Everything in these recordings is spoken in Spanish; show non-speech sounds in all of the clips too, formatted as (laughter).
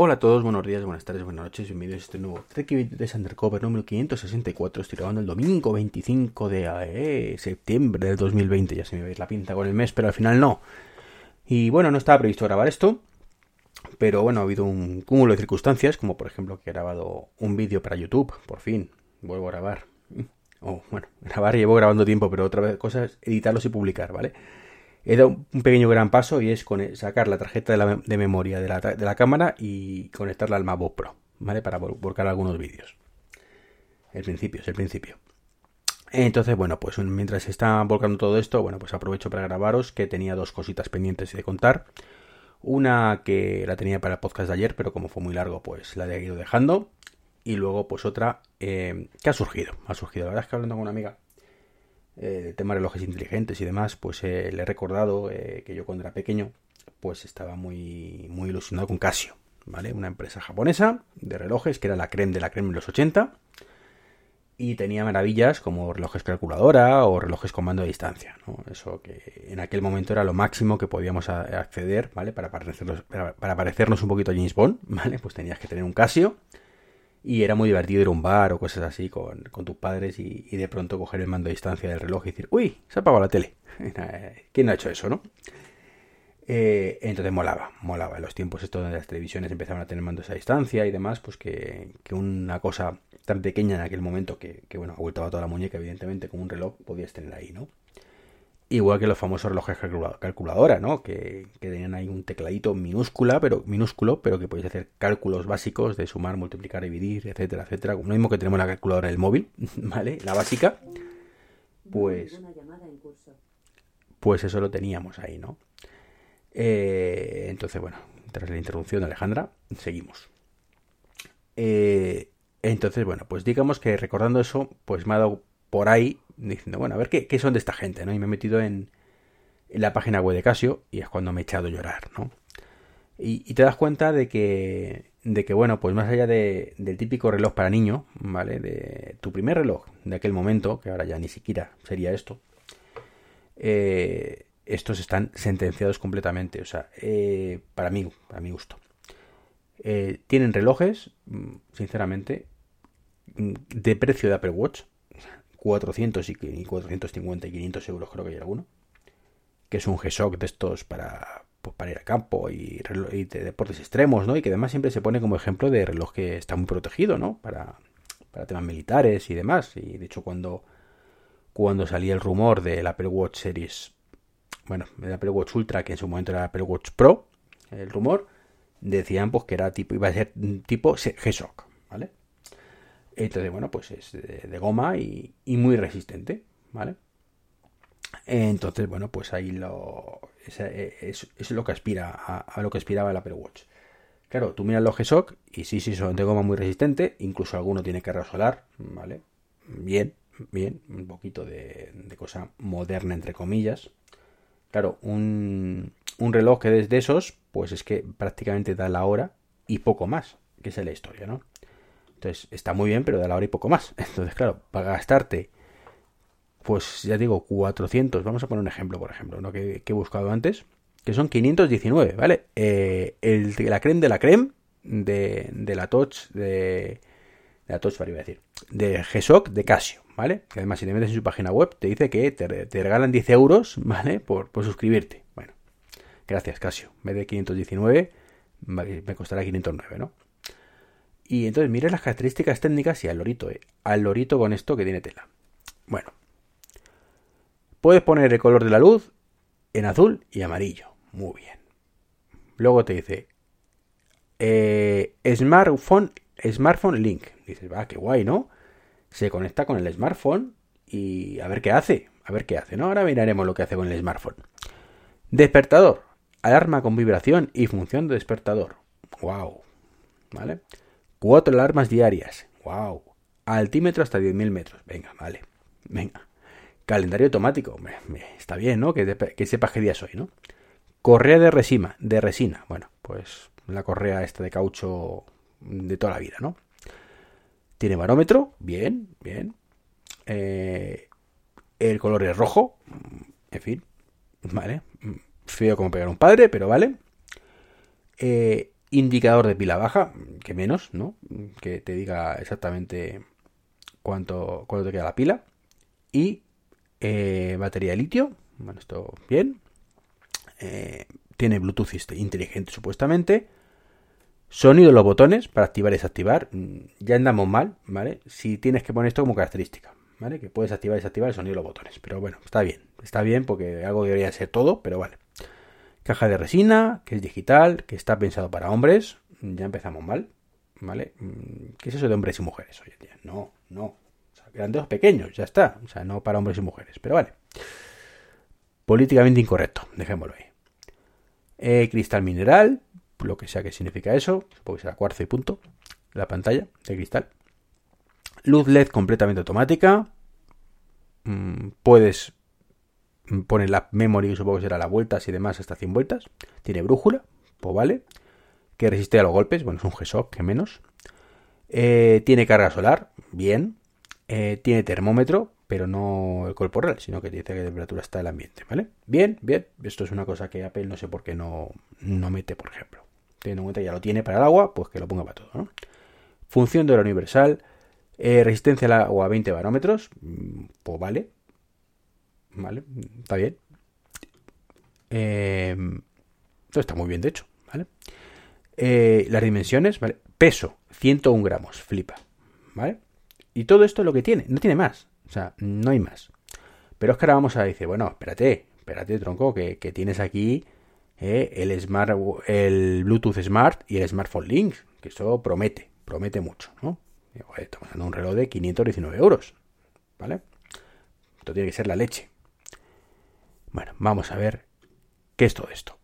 Hola a todos, buenos días, buenas tardes, buenas noches, bienvenidos a este nuevo Trek de Undercover número 564. Estoy grabando el domingo 25 de eh, septiembre del 2020. Ya se me veis la pinta con el mes, pero al final no. Y bueno, no estaba previsto grabar esto, pero bueno, ha habido un cúmulo de circunstancias, como por ejemplo que he grabado un vídeo para YouTube, por fin, vuelvo a grabar. O bueno, (laughs) grabar llevo grabando tiempo, pero otra vez cosas, editarlos y publicar, ¿vale? He dado un pequeño gran paso y es con sacar la tarjeta de, memoria de la, cámara y conectarla al MacBook Pro, ¿vale? Para volcar algunos vídeos. El principio, es el principio. Entonces, bueno, pues mientras se está volcando todo esto, bueno, pues aprovecho para grabaros que tenía dos cositas pendientes de contar. Una que la tenía para el podcast de ayer, pero como fue muy largo, pues la he ido dejando. Y luego, pues otra eh, que ha surgido. Ha surgido. La verdad es que hablando con una amiga, eh, tema de relojes inteligentes y demás, pues eh, le he recordado eh, que yo cuando era pequeño, pues estaba muy, muy ilusionado con Casio, ¿vale? Una empresa japonesa de relojes que era la creme de la creme de los 80 y tenía maravillas como relojes calculadora o relojes con mando de distancia, ¿no? Eso que en aquel momento era lo máximo que podíamos acceder, ¿vale? Para parecernos, para, para parecernos un poquito a James Bond, (laughs) ¿vale? Pues tenías que tener un Casio y era muy divertido ir a un bar o cosas así con, tus padres y, de pronto coger el mando a distancia del reloj y decir, uy, se ha apagado la tele. (laughs) ¿Quién no ha hecho eso, no? Eh, entonces molaba, molaba. En los tiempos estos donde las televisiones empezaban a tener mandos a distancia y demás, pues que, una cosa tan pequeña en aquel momento que, que bueno, a toda la muñeca, evidentemente, como un reloj, podías tener ahí, ¿no? Igual que los famosos relojes calculadora, ¿no? Que, tenían ahí un tecladito minúscula, pero minúsculo, pero que podéis hacer cálculos básicos de sumar, multiplicar, dividir, etcétera, etcétera. Lo mismo que tenemos la calculadora del móvil, (laughs) ¿vale? La básica. Pues. Pues eso lo teníamos ahí, ¿no? Eh, entonces, bueno, tras la interrupción de Alejandra, seguimos. Eh, entonces, bueno, pues digamos que recordando eso, pues me ha dado por ahí diciendo, bueno, a ver qué, son de esta gente, ¿no? Y me he metido en, la página web de Casio y es cuando me he echado a llorar, ¿no? Y, te das cuenta de que, de que, bueno, pues más allá del típico reloj para niño, ¿vale? De tu primer reloj de aquel momento, que ahora ya ni siquiera sería esto, eh, estos están sentenciados completamente, o sea, eh, para mí, para mi gusto. Eh, tienen relojes, mm, sinceramente, mm, de precio de Apple Watch, 400 y 450 y 500 euros creo que hay alguno. Que es un G-Shock de estos para, pues, para ir a campo y, de deportes extremos, ¿no? Y que además siempre se pone como ejemplo de reloj que está muy protegido, ¿no? Para, para temas militares y demás. Y de hecho cuando, cuando salía el rumor del Apple Watch Series, bueno, el Apple Watch Ultra, que en su momento era Apple Watch Pro, el rumor, decían pues que era tipo, iba a ser tipo G-Shock. Entonces, bueno, pues es de, goma y, muy resistente, ¿vale? Entonces, bueno, pues ahí lo, es, es, lo que aspira a, lo que aspiraba el Apple Watch. Claro, tú miras los G-Shock y sí, sí, son de goma muy resistente, incluso alguno tiene carga solar, ¿vale? Bien, bien, un poquito de, cosa moderna, entre comillas. Claro, un, un reloj que es de esos, pues es que prácticamente da la hora y poco más, que es la historia, ¿no? Entonces, está muy bien, pero de la hora y poco más. (laughs) Entonces, claro, para gastarte, pues ya digo, 400, vamos a poner un ejemplo, por ejemplo, ¿no? que, he buscado antes, que son 519, ¿vale? Eh, el, la creme de la creme de, la Touch, de, de la Touch, para iba a decir, de G-Shock de Casio, ¿vale? Que además, si te metes en su página web, te dice que te, regalan 10 euros, ¿vale? Por, por, suscribirte. Bueno, gracias, Casio. En vez de 519, me costará 509, ¿no? Y entonces mire las características técnicas y al lorito, eh. Al lorito con esto que tiene tela. Bueno. Puedes poner el color de la luz en azul y amarillo. Muy bien. Luego te dice eh, smartphone, smartphone link. Dices, va, qué guay, ¿no? Se conecta con el smartphone y a ver qué hace. A ver qué hace, ¿no? Ahora miraremos lo que hace con el smartphone. Despertador. Alarma con vibración y función de despertador. Wow. ¿Vale? Cuatro alarmas diarias. ¡Wow! Altímetro hasta 10.000 metros. Venga, vale. Venga. Calendario automático. está bien, ¿no? Que, que sepas qué día soy, ¿no? Correa de resina. De resina. Bueno, pues la correa esta de caucho de toda la vida, ¿no? Tiene barómetro. Bien, bien. Eh, el color es rojo. En fin. Vale. Feo como pegar un padre, pero vale. Eh, indicador de pila baja, que menos, ¿no? Que te diga exactamente cuánto, cuánto te queda la pila. Y eh, batería de litio, bueno, esto bien. Eh, tiene Bluetooth inteligente supuestamente. Sonido de los botones para activar y desactivar. Mm, ya andamos mal, ¿vale? Si tienes que poner esto como característica, ¿vale? Que puedes activar y desactivar el sonido de los botones. Pero bueno, está bien. Está bien porque algo debería ser todo, pero vale. Caja de resina, que es digital, que está pensado para hombres. Ya empezamos mal, ¿vale? Mm, ¿Qué es eso de hombres y mujeres hoy en día? No, no. O sea, grandes pequeños, ya está. O sea, no para hombres y mujeres, pero vale. Políticamente incorrecto, dejémoslo ahí. Eh, cristal mineral, lo que sea que significa eso, supongo que será cuarzo y punto, la pantalla de cristal. Luz LED completamente automática. Mm, puedes pone la memory, supongo que será la vueltas y demás hasta 100 vueltas. Tiene brújula, pues vale. Que resiste a los golpes, bueno, es un G-Shock, que menos. Eh, tiene carga solar, bien. Eh, tiene termómetro, pero no el cuerpo real, sino que dice que temperatura está el ambiente, ¿vale? Bien, bien. Esto es una cosa que Apple no sé por qué no, no mete, por ejemplo. Teniendo en cuenta que ya lo tiene para el agua, pues que lo ponga para todo. Función de hora universal. Eh, resistencia al agua a 20 barómetros, mm, pues vale, ¿vale? Está bien. Eh, todo está muy bien, de hecho, ¿vale? Eh, las dimensiones, ¿vale? Peso, 101 gramos, flipa, ¿vale? Y todo esto es lo que tiene, no tiene más, o sea, no hay más. Pero es que ahora vamos a decir, bueno, espérate, espérate, tronco, que, tienes aquí eh, el, smart, el Bluetooth Smart y el Smartphone Link, que eso promete, promete mucho, ¿no? Estamos dando un reloj de 519 euros, ¿vale? Esto tiene que ser la leche. Bueno, vamos a ver qué es todo esto.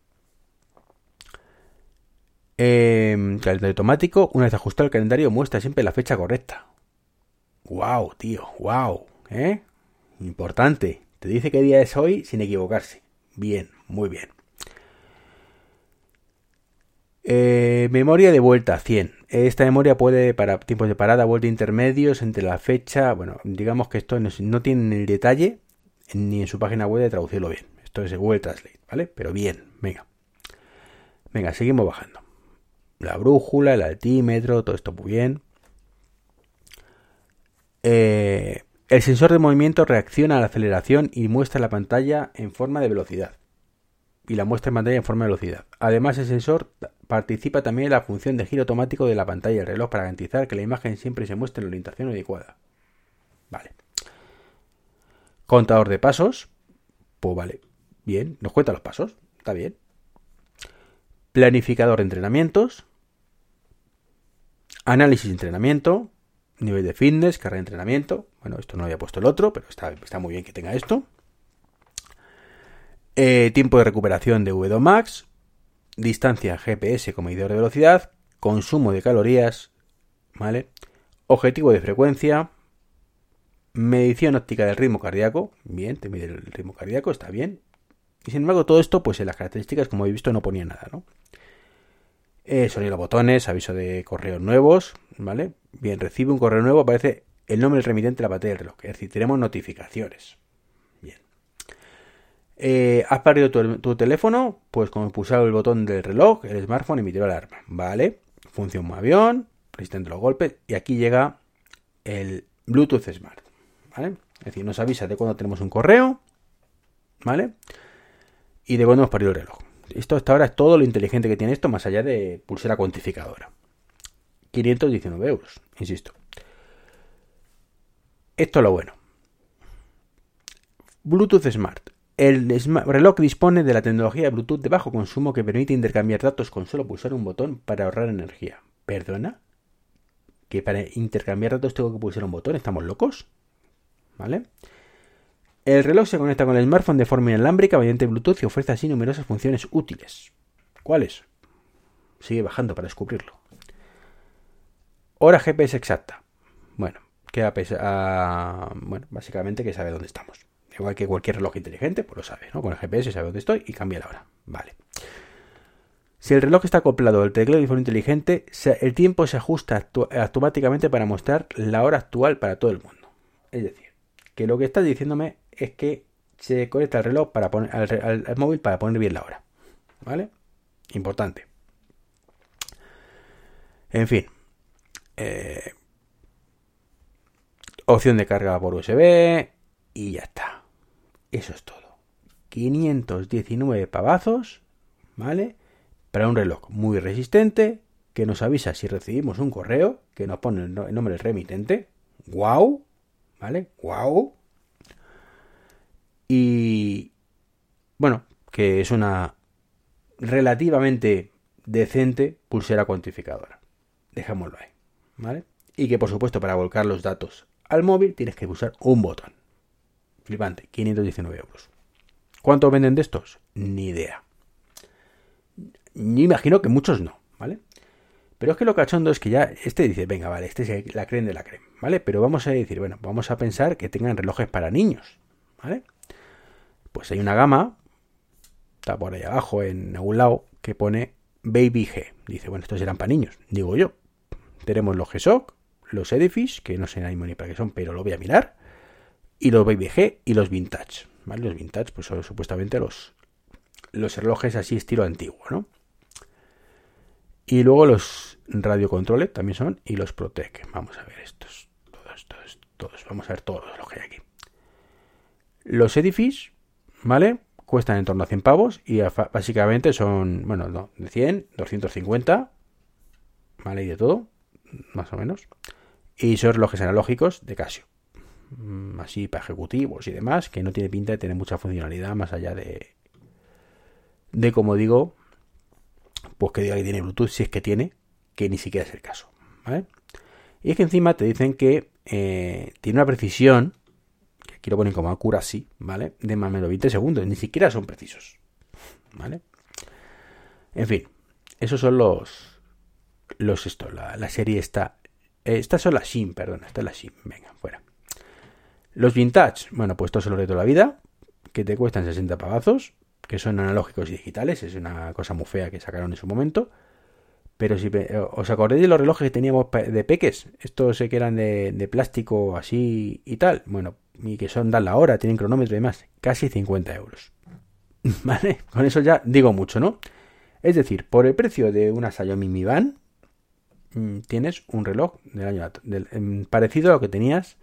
Eh, calendario automático, una vez ajustado el calendario, muestra siempre la fecha correcta. ¡Wow, tío! ¡Wow! ¿Eh? Importante. Te dice qué día es hoy sin equivocarse. Bien, muy bien. Eh, memoria de vuelta, 100. Esta memoria puede, para tiempos de parada, vuelta intermedios entre la fecha. Bueno, digamos que esto no, no tiene el detalle, ni en su página web de traducirlo bien. Esto es Google Translate, ¿vale? Pero bien, venga. Venga, seguimos bajando. La brújula, el altímetro, todo esto muy bien. Eh, el sensor de movimiento reacciona a la aceleración y muestra la pantalla en forma de velocidad. Y la muestra en pantalla en forma de velocidad. Además, el sensor participa también en la función de giro automático de la pantalla del reloj para garantizar que la imagen siempre se muestre en la orientación adecuada. Vale. Contador de pasos. Pues vale. Bien. Nos cuenta los pasos. Está bien. Planificador de entrenamientos. Análisis de entrenamiento. Nivel de fitness, carrera de entrenamiento. Bueno, esto no había puesto el otro, pero está, muy bien que tenga esto. Eh, tiempo de recuperación de V2 Max. Distancia GPS como medidor de velocidad. Consumo de calorías. ¿Vale? Objetivo de frecuencia. Medición óptica del ritmo cardíaco. Bien, te mide el ritmo cardíaco, está bien. Y sin embargo, todo esto, pues en las características, como habéis visto, no ponía nada, ¿no? Eh, sonido botones, aviso de correos nuevos, ¿vale? Bien, recibe un correo nuevo, aparece el nombre del remitente de la pantalla del reloj. Es decir, tenemos notificaciones. Bien. Eh, ¿Has perdido tu, teléfono? Pues con pulsar el botón del reloj, el smartphone emitirá alarma. ¿Vale? Función avión, resistente a los golpes. Y aquí llega el Bluetooth Smart. ¿Vale? Es decir, nos avisa de cuando tenemos un correo, ¿vale? Y de cuando hemos perdido el reloj. Esto hasta ahora es todo lo inteligente que tiene esto, más allá de pulsera cuantificadora. 519 euros, insisto. Esto es lo bueno. Bluetooth Smart. El reloj dispone de la tecnología Bluetooth de bajo consumo que permite intercambiar datos con solo pulsar un botón para ahorrar energía. ¿Perdona? ¿Que para intercambiar datos tengo que pulsar un botón? ¿Estamos locos? ¿Vale? El reloj se conecta con el smartphone de forma inalámbrica mediante Bluetooth y ofrece así numerosas funciones útiles. ¿Cuáles? Sigue bajando para descubrirlo. Hora GPS exacta. Bueno, queda a, bueno, básicamente que sabe dónde estamos. Igual que cualquier reloj inteligente, pues lo sabe, ¿no? Con el GPS sabe dónde estoy y cambia la hora. Vale. Si el reloj está acoplado al teclado de forma inteligente, el tiempo se ajusta automáticamente para mostrar la hora actual para todo el mundo. Es decir, que lo que está diciéndome es que se conecta el reloj para poner, al, móvil para poner bien la hora. ¿Vale? Importante. En fin. Eh, opción de carga por USB y ya está. Eso es todo. 519 pavazos, ¿vale? Para un reloj muy resistente que nos avisa si recibimos un correo que nos pone el nombre del remitente. ¡Wow! ¿Vale? ¡Wow! Y bueno, que es una relativamente decente pulsera cuantificadora. Dejémoslo ahí, ¿vale? Y que por supuesto para volcar los datos al móvil tienes que pulsar un botón. Flipante, 519 euros. ¿Cuánto venden de estos? Ni idea. Ni imagino que muchos no, ¿vale? Pero es que lo cachondo es que ya este dice, venga, vale, este es la creen de la crema, ¿vale? Pero vamos a decir, bueno, vamos a pensar que tengan relojes para niños, ¿vale? Pues hay una gama, está por ahí abajo en algún lado, que pone Baby G. Dice, bueno, estos eran para niños, digo yo. Tenemos los G-Shock, los Edifice, que no sé ni para qué son, pero lo voy a mirar, y los Baby G y los Vintage, ¿vale? Los Vintage, pues son supuestamente los, los relojes así estilo antiguo, ¿no? Y luego los radiocontroles también son, y los Protec. Vamos a ver estos, todos, todos, todos, vamos a ver todos los que hay aquí. Los Edifice, ¿vale? Cuestan en torno a 100 pavos y básicamente son, bueno, no, de 100, 250, ¿vale? Y de todo, más o menos. Y son relojes analógicos de Casio. Mm, así para ejecutivos y demás, que no tiene pinta de tener mucha funcionalidad más allá de, de como digo, pues que diga que tiene Bluetooth, si es que tiene, que ni siquiera es el caso. ¿vale? Y es que encima te dicen que eh, tiene una precisión, que aquí lo como accuracy, ¿vale? De más o menos 20 segundos, ni siquiera son precisos. ¿Vale? En fin, esos son los. Los esto, la, serie está. Eh, estas son las SIM, perdón, esta es la SIM, venga, fuera. Los vintage, bueno, pues estos son los de toda la vida, que te cuestan 60 pavazos, que son analógicos y digitales, es una cosa muy fea que sacaron en su momento. Pero si os acordáis de los relojes que teníamos de peques, estos que eran de, plástico así y tal, bueno, y que son dan la hora, tienen cronómetro y demás, casi 50 euros. (laughs) ¿Vale? Con eso ya digo mucho, ¿no? Es decir, por el precio de una Xiaomi Mi mm, tienes un reloj del año em, parecido a lo que tenías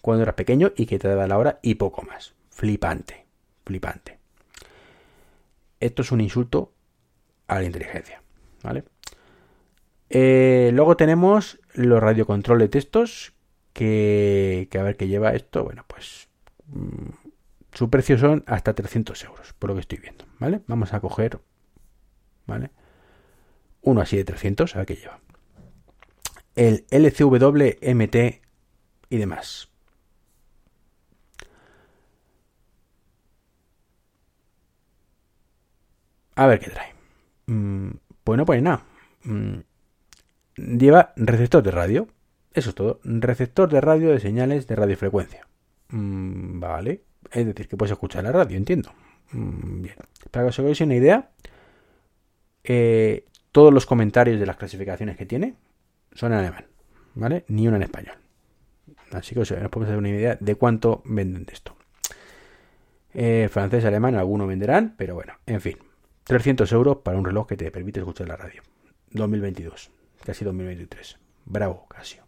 cuando eras pequeño y que te daba la hora y poco más. Flipante, flipante. Esto es un insulto a la inteligencia, ¿vale? Eh, luego tenemos los radiocontrol de textos, que, a ver qué lleva esto. Bueno, pues mm, su precio son hasta 300 euros, por lo que estoy viendo, ¿vale? Vamos a coger, ¿vale? Uno así de 300, a ver qué lleva. El LCW MT y demás. A ver qué trae. Mm, pues no pone nada. Mm, lleva receptor de radio. Eso es todo. Receptor de radio de señales de radiofrecuencia. Mm, vale. Es decir, que puedes escuchar la radio, entiendo. bien. Para que os hagáis una idea, eh, todos los comentarios de las clasificaciones que tiene son en alemán. ¿Vale? Ni uno en español. Así que os podemos hacer una idea de cuánto venden de esto. Eh, francés, alemán, algunos venderán, pero bueno, en fin. 300 euros para un reloj que te permite escuchar la radio. 2022, casi 2023. Bravo, Casio.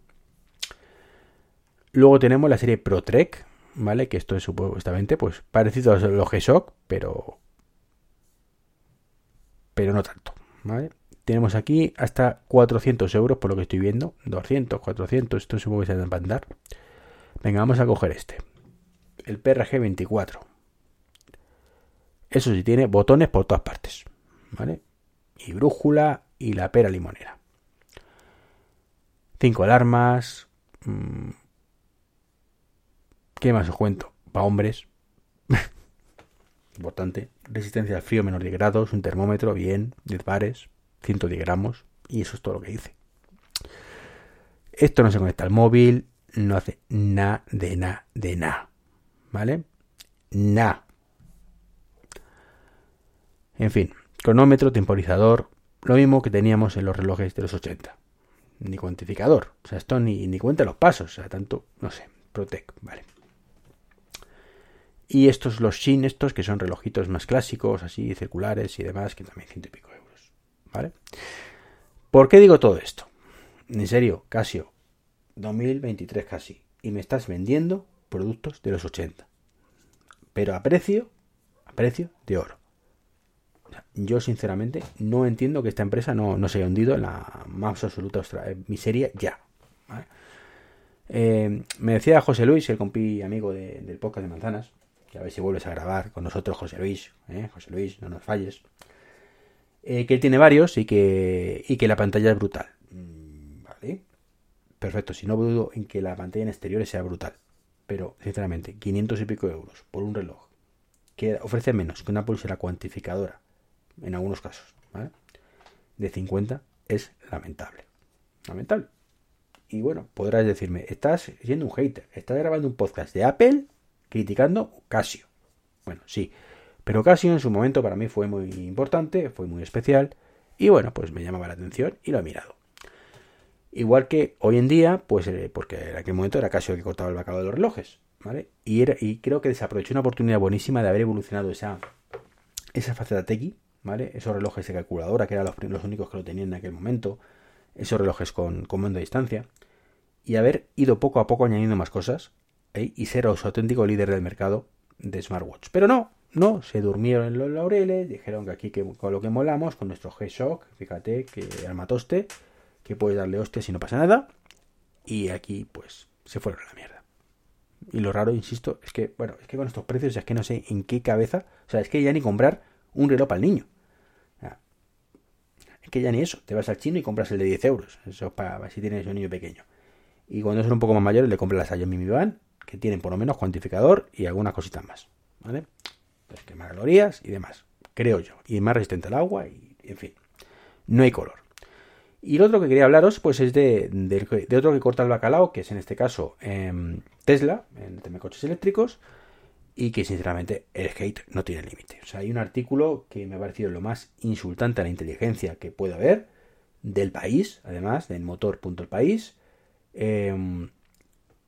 Luego tenemos la serie ProTrek, ¿vale? Que esto es supuestamente pues parecido a los G-Shock, pero pero no tanto, ¿vale? Tenemos aquí hasta 400 euros por lo que estoy viendo. 200, 400, esto supongo que se va a andar. Venga, vamos a coger este. El PRG 24. Eso sí, tiene botones por todas partes. ¿Vale? Y brújula y la pera limonera. Cinco alarmas. Mm, ¿Qué más os cuento? Para hombres. (laughs) Importante. Resistencia al frío menos 10 grados. Un termómetro, bien. 10 bares. 110 gramos. Y eso es todo lo que dice. Esto no se conecta al móvil. No hace nada de nada de nada. ¿Vale? Nada. En fin, cronómetro, temporizador, lo mismo que teníamos en los relojes de los 80. Ni cuantificador, o sea, esto ni, ni cuenta los pasos, o sea, tanto, no sé, Protec, vale. Y estos, los Shin, estos que son relojitos más clásicos, así, circulares y demás, que también ciento y pico euros, ¿vale? ¿Por qué digo todo esto? En serio, Casio, 2023 casi. Y me estás vendiendo productos de los 80. Pero a precio, a precio de oro. Yo sinceramente no entiendo que esta empresa no, no se haya hundido en la más absoluta miseria ya. Eh, me decía José Luis, el compi amigo del podcast de Manzanas, que a ver si vuelves a grabar con nosotros, José Luis, ¿eh? José Luis, no nos falles, eh, que él tiene varios y que, y que la pantalla es brutal. Mm, vale, perfecto, si no dudo en que la pantalla en exteriores sea brutal, pero sinceramente, 500 y pico euros por un reloj que ofrece menos que una pulsera cuantificadora, en algunos casos, ¿vale? de 50 es lamentable. Lamentable. Y bueno, podrás decirme, estás siendo un hater, estás grabando un podcast de Apple criticando Casio. Bueno, sí, pero Casio en su momento para mí fue muy importante, fue muy especial y bueno, pues me llamaba la atención y lo he mirado. Igual que hoy en día, pues eh, porque en aquel momento era Casio el que cortaba el bacalao de los relojes, ¿vale? Y, era, y creo que desaprovechó una oportunidad buenísima de haber evolucionado esa, esa faceta tequi, ¿vale? Esos relojes de calculadora, que eran los, únicos que lo tenían en aquel momento, esos relojes con comando a distancia, y haber ido poco a poco añadiendo más cosas ¿eh? y ser auténtico líder del mercado de smartwatch. Pero no, no, se durmieron en los laureles, dijeron que aquí que, con lo que molamos, con nuestro G-Shock, fíjate que armatoste, que puedes darle hostia si no pasa nada, y aquí pues se fueron a la mierda. Y lo raro, insisto, es que, bueno, es que con estos precios es que no sé en qué cabeza, o sea, es que ya ni comprar un reloj para el niño que ya ni eso, te vas al chino y compras el de 10 euros. Eso es para si tienes un niño pequeño. Y cuando son un poco más mayores, le compras las Xiaomi Mi Band, que tienen por lo menos cuantificador y algunas cositas más. ¿Vale? Entonces, que más calorías y demás, creo yo. Y más resistente al agua y, en fin. No hay color. Y lo otro que quería hablaros, pues es de, de, otro que corta el bacalao, que es en este caso em, Tesla, en tema de coches eléctricos y que sinceramente el hate no tiene límite. O sea, hay un artículo que me ha parecido lo más insultante a la inteligencia que puede haber del país, además, del motor.el eh,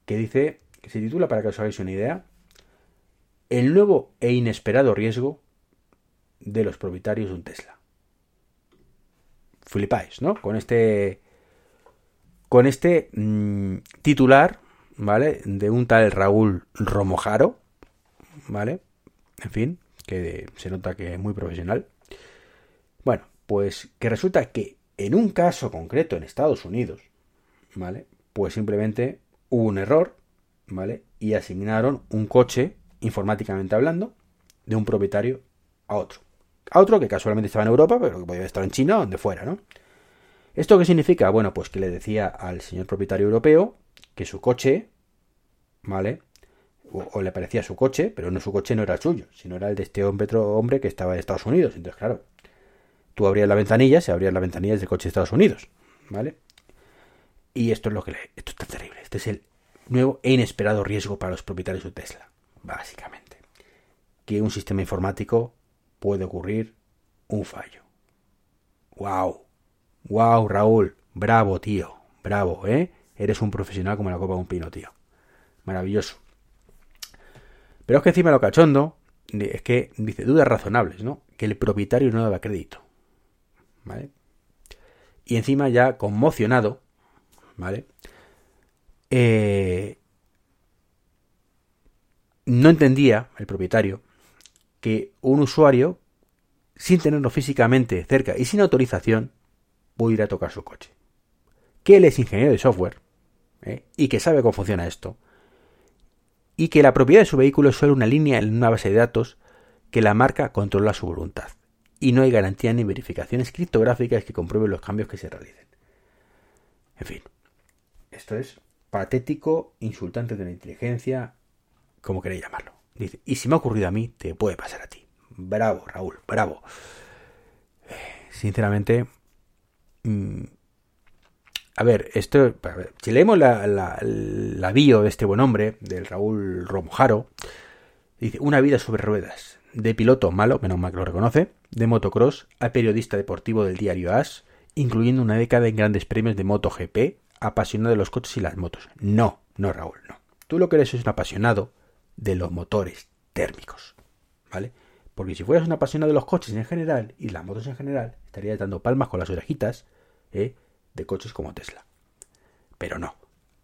que dice, que se titula, para que os hagáis una idea, el nuevo e inesperado riesgo de los propietarios de un Tesla. Flipáis, ¿no? Con este, con este mm, titular, ¿vale? De un tal Raúl Romojaro, ¿vale? En fin, que se nota que es muy profesional. Bueno, pues que resulta que en un caso concreto en Estados Unidos, ¿vale? Pues simplemente hubo un error, ¿vale? Y asignaron un coche, informáticamente hablando, de un propietario a otro. A otro que casualmente estaba en Europa, pero que podía estar en China o donde fuera, ¿no? ¿Esto qué significa? Bueno, pues que le decía al señor propietario europeo que su coche, ¿vale? O, le parecía su coche, pero no su coche no era el suyo, sino era el de este hombre que estaba en Estados Unidos. Entonces, claro, tú abrías la ventanilla, se abrían las ventanillas del coche de Estados Unidos, ¿vale? Y esto es lo que le, esto está terrible. Este es el nuevo e inesperado riesgo para los propietarios de Tesla, básicamente. Que un sistema informático puede ocurrir un fallo. ¡Wow! ¡Wow, Raúl! Bravo, tío. Bravo, ¿eh? Eres un profesional como la copa de un pino, tío. Maravilloso. Pero es que encima lo cachondo es que dice dudas razonables, ¿no? Que el propietario no daba crédito. ¿Vale? Y encima ya conmocionado, ¿vale? Eh, no entendía el propietario que un usuario, sin tenerlo físicamente cerca y sin autorización, pudiera tocar su coche. Que él es ingeniero de software ¿eh? y que sabe cómo funciona esto y que la propiedad de su vehículo es solo una línea en una base de datos que la marca controla su voluntad y no hay garantía ni verificaciones criptográficas que comprueben los cambios que se realicen. En fin, esto es patético, insultante de la inteligencia, como queréis llamarlo. Dice, y si me ha ocurrido a mí, te puede pasar a ti. Bravo, Raúl, bravo. Sinceramente, mm, a ver, esto, si leemos la, la, bio de este buen hombre, del Raúl Romojaro, dice, una vida sobre ruedas, de piloto malo, menos mal que lo reconoce, de motocross a periodista deportivo del diario As, incluyendo una década en grandes premios de MotoGP, apasionado de los coches y las motos. No, no Raúl, no. Tú lo que eres es un apasionado de los motores térmicos, ¿vale? Porque si fueras un apasionado de los coches en general y las motos en general, estarías dando palmas con las orejitas, ¿eh? De coches como Tesla. Pero no.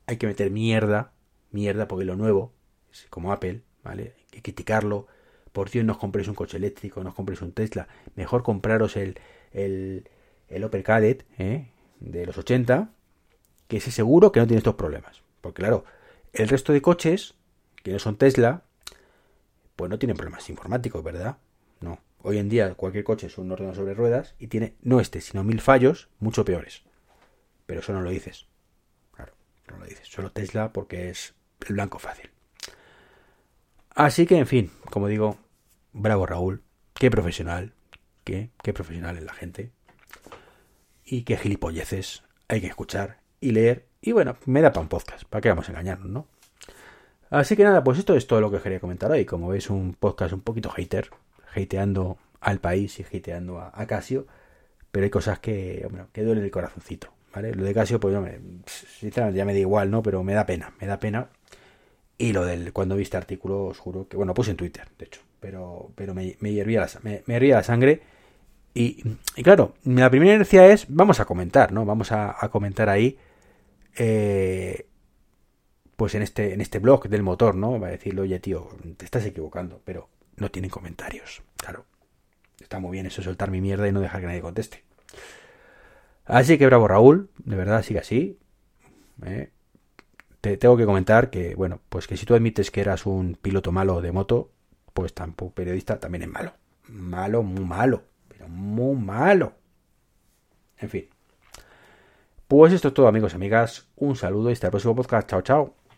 Hay que meter mierda, mierda, porque lo nuevo, es como Apple, ¿vale? Hay que criticarlo. Por Dios, no os compréis un coche eléctrico, no os compréis un Tesla. Mejor compraros el, el, el Opel Kadett, ¿eh? De los 80, que ese seguro que no tiene estos problemas. Porque claro, el resto de coches, que no son Tesla, pues no tienen problemas informáticos, ¿verdad? No. Hoy en día cualquier coche es un ordenador sobre ruedas y tiene no este, sino mil fallos mucho peores. Pero eso no lo dices. Claro, no lo dices. Solo Tesla porque es el blanco fácil. Así que, en fin, como digo, bravo Raúl. Qué profesional. Qué, qué profesional es la gente. Y qué gilipolleces hay que escuchar y leer. Y bueno, me da para un podcast. ¿Para qué vamos a engañarnos, no? Así que nada, pues esto es todo lo que quería comentar hoy. Como veis, un podcast un poquito hater, hateando al país y hateando a, Casio. Pero hay cosas que, bueno, que duelen el corazoncito, ¿vale? Lo de Casio, pues sinceramente ya me da igual, ¿no? Pero me da pena, me da pena. Y lo del cuando viste artículo, os juro que, bueno, puse en Twitter, de hecho, pero, pero me, me la, me, me la sangre. Y, y, claro, la primera inercia es, vamos a comentar, ¿no? Vamos a, a comentar ahí. Eh, pues en este, en este blog del motor, ¿no? Va a decirle, oye, tío, te estás equivocando, pero no tienen comentarios. Claro, está muy bien eso, soltar mi mierda y no dejar que nadie conteste. Así que bravo Raúl, de verdad, sigue así. ¿eh? Te tengo que comentar que, bueno, pues que si tú admites que eras un piloto malo de moto, pues tampoco periodista también es malo. Malo, muy malo, pero muy malo. En fin. Pues esto es todo amigos y amigas. Un saludo y hasta el próximo podcast. Chao, chao.